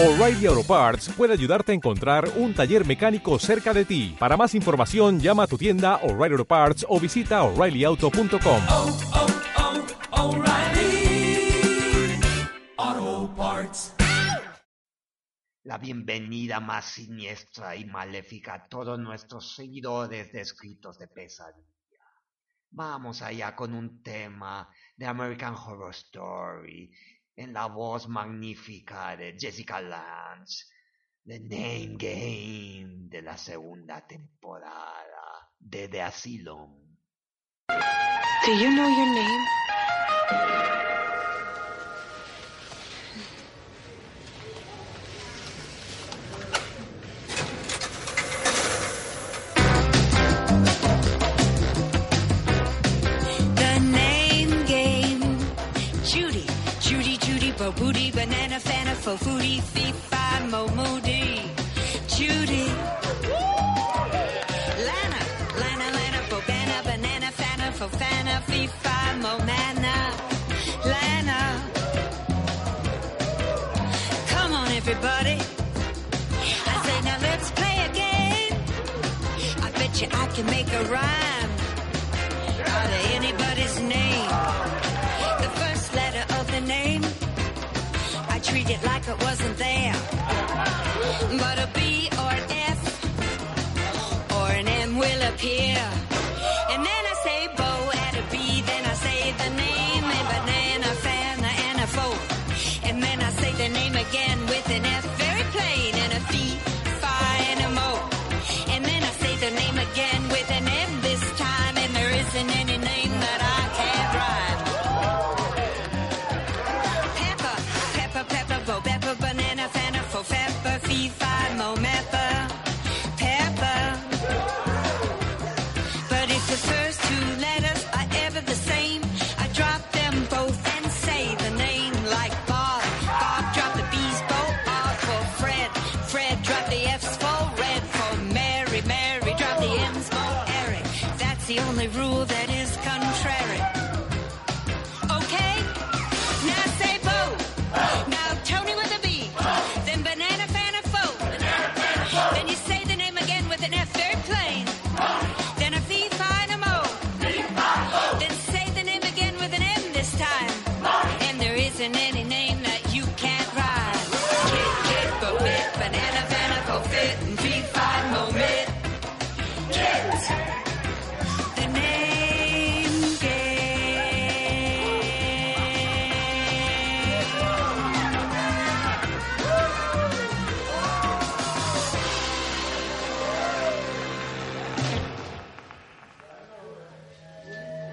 O'Reilly Auto Parts puede ayudarte a encontrar un taller mecánico cerca de ti. Para más información, llama a tu tienda O'Reilly Auto Parts o visita oreillyauto.com. oh, oh, Parts. La bienvenida más siniestra y maléfica a todos nuestros seguidores de escritos de pesadilla. Vamos allá con un tema de American Horror Story en la voz magnífica de Jessica Lange, The Name Game de la segunda temporada de The Asylum. Do you know your name? Mo Moody. Judy. Lana, Lana, Lana, Fo Bana, Banana, Mo Mana. Lana. Come on, everybody. I say, now let's play a game. I bet you I can make a rhyme out of anybody's name. I it like it wasn't there. But a B or an F or an M will appear. And then I say Bo at a B, then I say the name, and banana, fana, and a fo. And then I say the name again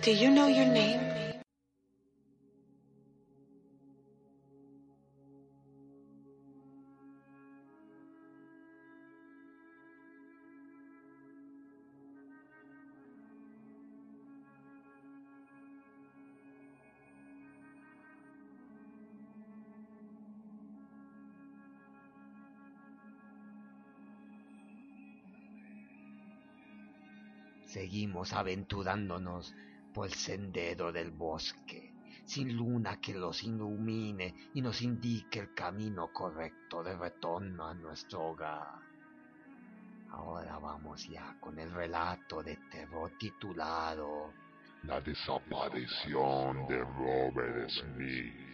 Do you know your name? Seguimos aventurándonos por el sendero del bosque, sin luna que los ilumine y nos indique el camino correcto de retorno a nuestro hogar. Ahora vamos ya con el relato de terror titulado La desaparición de Robert Smith.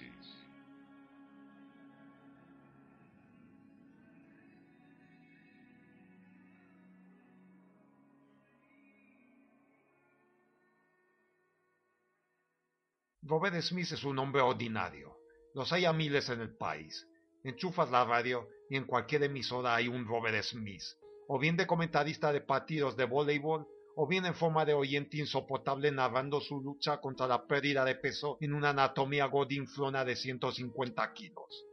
Robert Smith es un hombre ordinario. Los hay a miles en el país. Enchufas la radio y en cualquier emisora hay un Robert Smith, o bien de comentarista de partidos de voleibol, o bien en forma de oyente insoportable narrando su lucha contra la pérdida de peso en una anatomía godinflona de 150 kilos.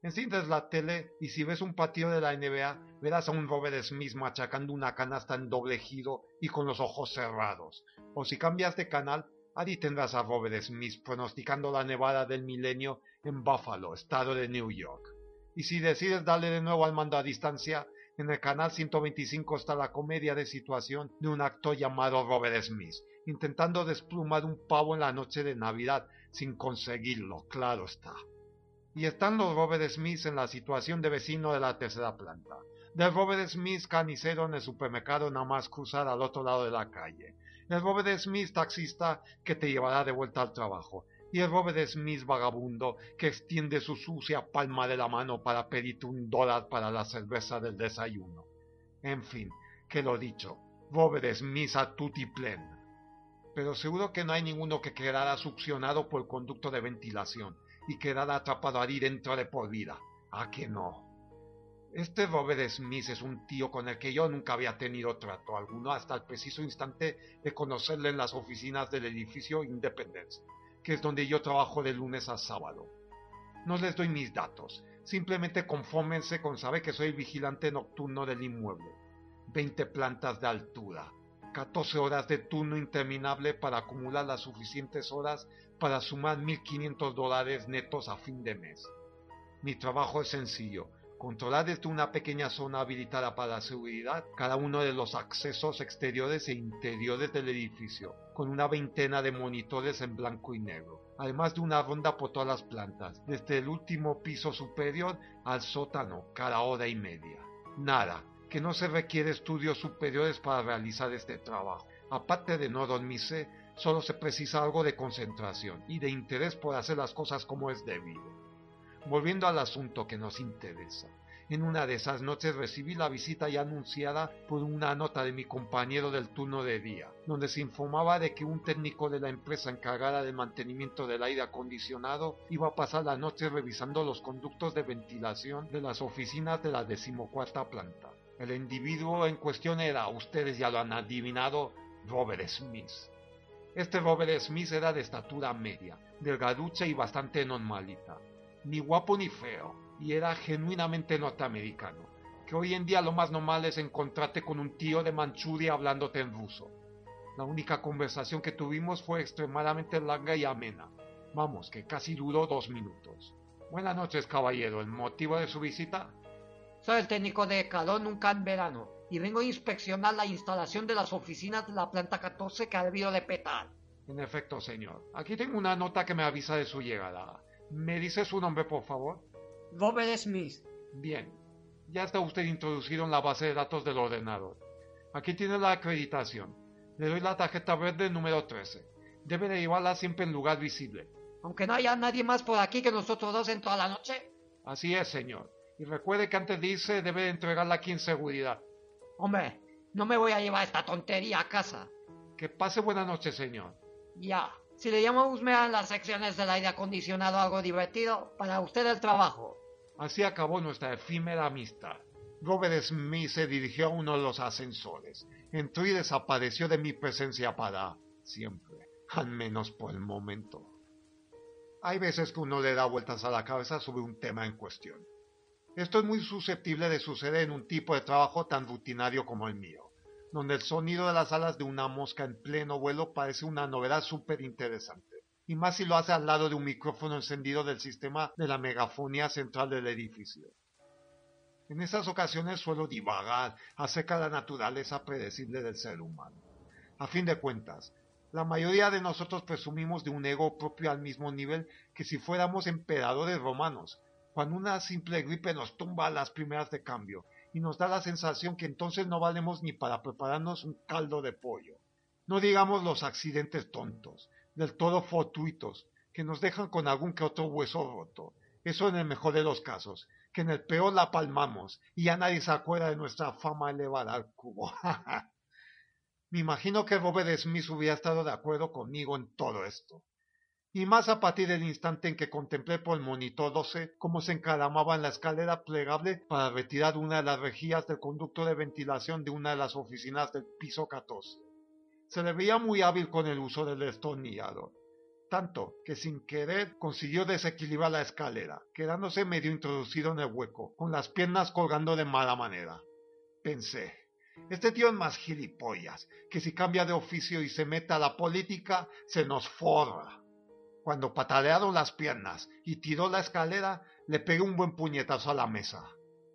Enciendes la tele y si ves un partido de la NBA, verás a un Robert Smith machacando una canasta en doble giro y con los ojos cerrados. O si cambias de canal, Allí tendrás a Robert Smith pronosticando la nevada del milenio en Buffalo, estado de New York. Y si decides darle de nuevo al mando a distancia, en el canal 125 está la comedia de situación de un actor llamado Robert Smith, intentando desplumar un pavo en la noche de Navidad, sin conseguirlo, claro está. Y están los Robert Smith en la situación de vecino de la tercera planta. Del Robert Smith canicero en el supermercado nada más cruzar al otro lado de la calle. El Robert Smith taxista que te llevará de vuelta al trabajo. Y el Robert Smith vagabundo que extiende su sucia palma de la mano para pedirte un dólar para la cerveza del desayuno. En fin, que lo dicho, Robert Smith a tutti plen. Pero seguro que no hay ninguno que quedara succionado por el conducto de ventilación y quedara atrapado ahí dentro de por vida. ¿A que no? Este Robert Smith es un tío con el que yo nunca había tenido trato alguno hasta el preciso instante de conocerle en las oficinas del edificio Independence, que es donde yo trabajo de lunes a sábado. No les doy mis datos, simplemente confórmense con saber que soy vigilante nocturno del inmueble. 20 plantas de altura, 14 horas de turno interminable para acumular las suficientes horas para sumar 1.500 dólares netos a fin de mes. Mi trabajo es sencillo, controlar desde una pequeña zona habilitada para seguridad cada uno de los accesos exteriores e interiores del edificio, con una veintena de monitores en blanco y negro, además de una ronda por todas las plantas, desde el último piso superior al sótano, cada hora y media. Nada, que no se requiere estudios superiores para realizar este trabajo. Aparte de no dormirse, solo se precisa algo de concentración y de interés por hacer las cosas como es debido. Volviendo al asunto que nos interesa. En una de esas noches recibí la visita ya anunciada por una nota de mi compañero del turno de día, donde se informaba de que un técnico de la empresa encargada del mantenimiento del aire acondicionado iba a pasar la noche revisando los conductos de ventilación de las oficinas de la decimocuarta planta. El individuo en cuestión era, ustedes ya lo han adivinado, Robert Smith. Este Robert Smith era de estatura media, delgaducha y bastante normalita ni guapo ni feo, y era genuinamente norteamericano, que hoy en día lo más normal es encontrarte con un tío de Manchuria hablándote en ruso. La única conversación que tuvimos fue extremadamente larga y amena. Vamos, que casi duró dos minutos. Buenas noches, caballero. ¿El motivo de su visita? Soy el técnico de calor nunca en verano y vengo a inspeccionar la instalación de las oficinas de la planta 14 que ha debido de petar. En efecto, señor. Aquí tengo una nota que me avisa de su llegada. ¿Me dice su nombre, por favor? Robert Smith. Bien. Ya está usted introducido en la base de datos del ordenador. Aquí tiene la acreditación. Le doy la tarjeta verde número 13. Debe de llevarla siempre en lugar visible. Aunque no haya nadie más por aquí que nosotros dos en toda la noche. Así es, señor. Y recuerde que antes de irse debe de entregarla aquí en seguridad. Hombre, no me voy a llevar esta tontería a casa. Que pase buena noche, señor. Ya. Si le llamamos a las secciones del aire acondicionado algo divertido, para usted el trabajo. Así acabó nuestra efímera amistad. Robert Smith se dirigió a uno de los ascensores, entró y desapareció de mi presencia para siempre, al menos por el momento. Hay veces que uno le da vueltas a la cabeza sobre un tema en cuestión. Esto es muy susceptible de suceder en un tipo de trabajo tan rutinario como el mío donde el sonido de las alas de una mosca en pleno vuelo parece una novedad súper interesante. Y más si lo hace al lado de un micrófono encendido del sistema de la megafonía central del edificio. En esas ocasiones suelo divagar acerca de la naturaleza predecible del ser humano. A fin de cuentas, la mayoría de nosotros presumimos de un ego propio al mismo nivel que si fuéramos emperadores romanos, cuando una simple gripe nos tumba a las primeras de cambio y nos da la sensación que entonces no valemos ni para prepararnos un caldo de pollo. No digamos los accidentes tontos, del todo fortuitos, que nos dejan con algún que otro hueso roto. Eso en el mejor de los casos, que en el peor la palmamos y ya nadie se acuerda de nuestra fama elevada al cubo. Me imagino que Robert Smith hubiera estado de acuerdo conmigo en todo esto y más a partir del instante en que contemplé por el monitor 12 cómo se encaramaba en la escalera plegable para retirar una de las rejillas del conducto de ventilación de una de las oficinas del piso 14. Se le veía muy hábil con el uso del destornillador, tanto que sin querer consiguió desequilibrar la escalera, quedándose medio introducido en el hueco, con las piernas colgando de mala manera. Pensé, este tío es más gilipollas, que si cambia de oficio y se mete a la política, se nos forra. Cuando patalearon las piernas y tiró la escalera, le pegué un buen puñetazo a la mesa.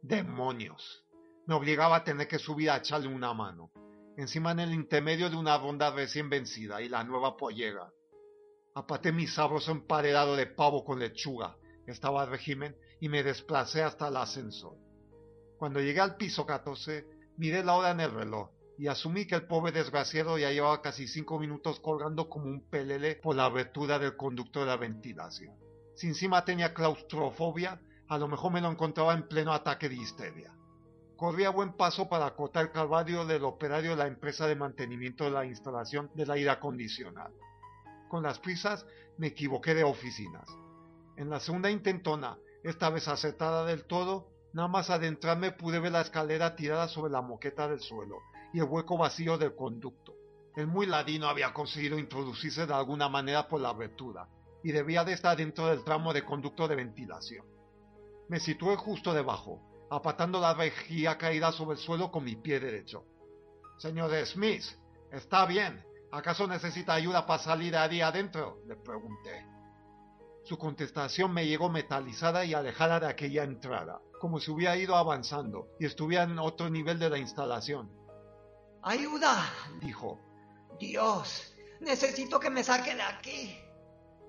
¡Demonios! Me obligaba a tener que subir a echarle una mano, encima en el intermedio de una ronda recién vencida y la nueva pollera. Apaté mi sabroso emparedado de pavo con lechuga, estaba el régimen y me desplacé hasta el ascensor. Cuando llegué al piso 14, miré la hora en el reloj y asumí que el pobre desgraciado ya llevaba casi cinco minutos colgando como un pelele por la abertura del conducto de la ventilación. Si encima tenía claustrofobia, a lo mejor me lo encontraba en pleno ataque de histeria. Corrí a buen paso para acotar el calvario del operario de la empresa de mantenimiento de la instalación del aire acondicionado. Con las prisas me equivoqué de oficinas. En la segunda intentona, esta vez acertada del todo, nada más adentrarme pude ver la escalera tirada sobre la moqueta del suelo y el hueco vacío del conducto. El muy ladino había conseguido introducirse de alguna manera por la abertura y debía de estar dentro del tramo de conducto de ventilación. Me situé justo debajo, apatando la vejía caída sobre el suelo con mi pie derecho. Señor Smith, está bien. ¿Acaso necesita ayuda para salir ahí adentro? le pregunté. Su contestación me llegó metalizada y alejada de aquella entrada, como si hubiera ido avanzando y estuviera en otro nivel de la instalación. ¡Ayuda! Dijo. Dios, necesito que me saque de aquí.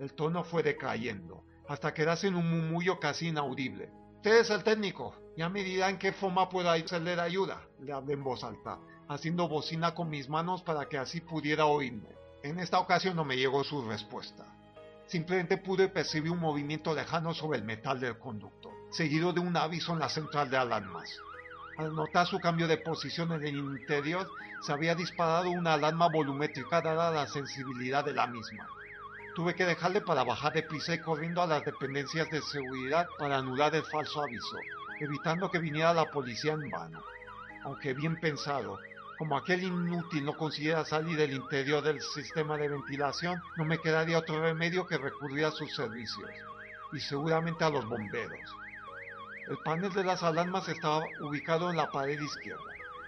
El tono fue decayendo, hasta quedarse en un murmullo casi inaudible. Usted es el técnico, ya me dirá en qué forma puedo hacerle de ayuda, le hablé en voz alta, haciendo bocina con mis manos para que así pudiera oírme. En esta ocasión no me llegó su respuesta. Simplemente pude percibir un movimiento lejano sobre el metal del conducto, seguido de un aviso en la central de alarmas. Al notar su cambio de posición en el interior, se había disparado una alarma volumétrica dada la sensibilidad de la misma. Tuve que dejarle para bajar de prisa y corriendo a las dependencias de seguridad para anular el falso aviso, evitando que viniera la policía en vano. Aunque bien pensado, como aquel inútil no consiguiera salir del interior del sistema de ventilación, no me quedaría otro remedio que recurrir a sus servicios, y seguramente a los bomberos. El panel de las alarmas estaba ubicado en la pared izquierda.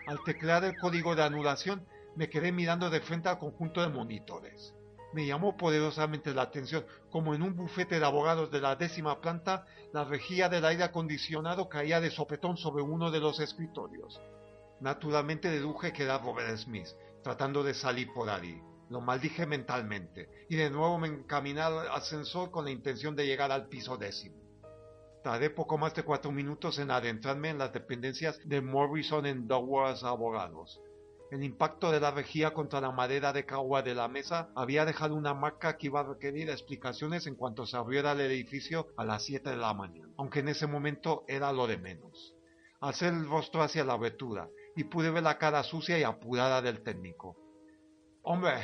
Al teclear el código de anulación, me quedé mirando de frente al conjunto de monitores. Me llamó poderosamente la atención como en un bufete de abogados de la décima planta, la rejilla del aire acondicionado caía de sopetón sobre uno de los escritorios. Naturalmente deduje que era Robert Smith, tratando de salir por ahí. Lo maldije mentalmente, y de nuevo me encaminé al ascensor con la intención de llegar al piso décimo. Tardé poco más de cuatro minutos en adentrarme en las dependencias de Morrison en Douglas Abogados. El impacto de la rejilla contra la madera de cagua de la mesa había dejado una marca que iba a requerir explicaciones en cuanto se abriera el edificio a las siete de la mañana, aunque en ese momento era lo de menos. Alcé el rostro hacia la abertura y pude ver la cara sucia y apurada del técnico. Hombre,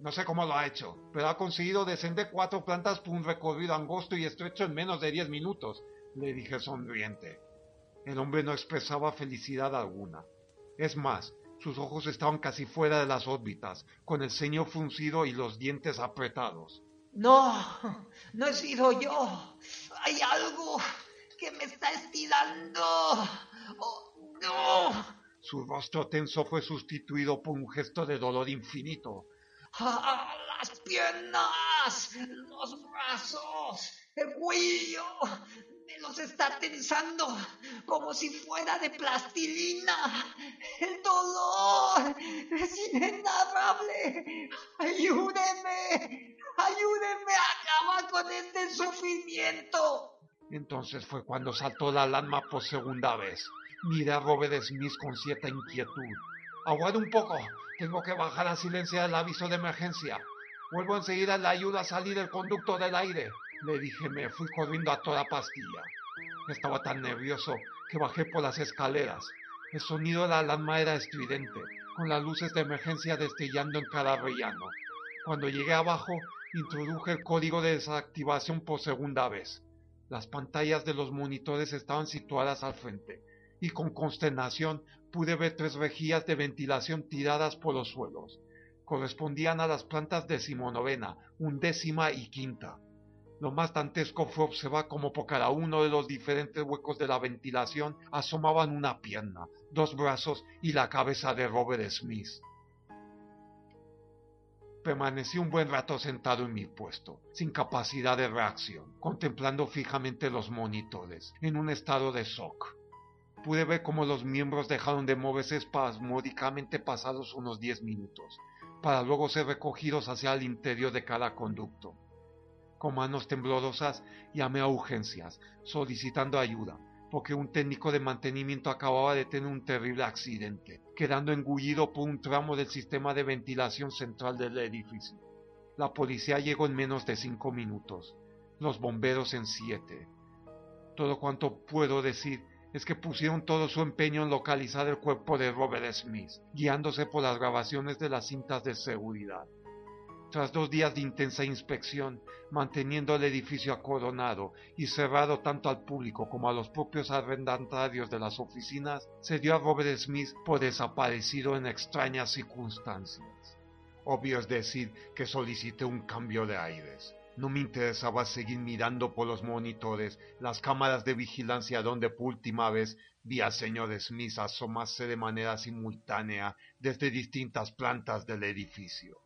no sé cómo lo ha hecho, pero ha conseguido descender cuatro plantas por un recorrido angosto y estrecho en menos de diez minutos, le dije sonriente. El hombre no expresaba felicidad alguna. Es más, sus ojos estaban casi fuera de las órbitas, con el ceño fruncido y los dientes apretados. No, no he sido yo. Hay algo que me está estirando. Oh, no. Su rostro tenso fue sustituido por un gesto de dolor infinito. Ah, las piernas, los brazos, el cuello. Me los está tensando como si fuera de plastilina. El dolor es inenarrable. Ayúdeme, ayúdeme a acabar con este sufrimiento. Entonces fue cuando saltó la alarma por segunda vez. Miré a Robert Smith con cierta inquietud. Aguarde un poco. Tengo que bajar a silenciar el aviso de emergencia. Vuelvo enseguida a la ayuda a salir del conducto del aire. Le dije, me fui corriendo a toda pastilla. Estaba tan nervioso que bajé por las escaleras. El sonido de la alarma era estridente, con las luces de emergencia destellando en cada rellano. Cuando llegué abajo, introduje el código de desactivación por segunda vez. Las pantallas de los monitores estaban situadas al frente, y con consternación pude ver tres rejillas de ventilación tiradas por los suelos. Correspondían a las plantas decimonovena, undécima y quinta. Lo más dantesco fue observar cómo por cada uno de los diferentes huecos de la ventilación asomaban una pierna, dos brazos y la cabeza de Robert Smith. Permanecí un buen rato sentado en mi puesto, sin capacidad de reacción, contemplando fijamente los monitores, en un estado de shock. Pude ver cómo los miembros dejaron de moverse espasmódicamente pasados unos diez minutos, para luego ser recogidos hacia el interior de cada conducto. Con manos temblorosas llamé a urgencias, solicitando ayuda, porque un técnico de mantenimiento acababa de tener un terrible accidente, quedando engullido por un tramo del sistema de ventilación central del edificio. La policía llegó en menos de cinco minutos, los bomberos en siete. Todo cuanto puedo decir es que pusieron todo su empeño en localizar el cuerpo de Robert Smith, guiándose por las grabaciones de las cintas de seguridad. Tras dos días de intensa inspección, manteniendo el edificio acordonado y cerrado tanto al público como a los propios arrendatarios de las oficinas, se dio a Robert Smith por desaparecido en extrañas circunstancias. Obvio es decir que solicité un cambio de aires. No me interesaba seguir mirando por los monitores las cámaras de vigilancia donde por última vez vi al señor Smith asomarse de manera simultánea desde distintas plantas del edificio.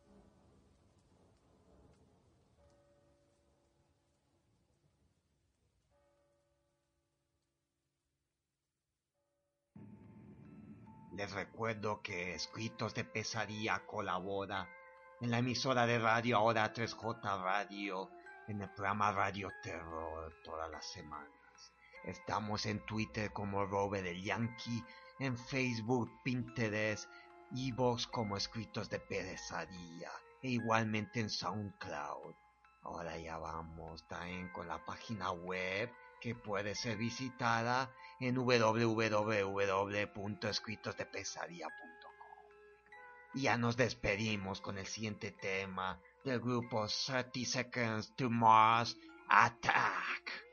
Les recuerdo que Escritos de Pesadilla colabora en la emisora de radio ahora 3J Radio, en el programa Radio Terror todas las semanas. Estamos en Twitter como Robert el Yankee, en Facebook, Pinterest, Evox como Escritos de Pesadilla e igualmente en SoundCloud. Ahora ya vamos también con la página web que puede ser visitada en www.escritosdepesadilla.com. Ya nos despedimos con el siguiente tema del grupo 30 Seconds to Mars Attack.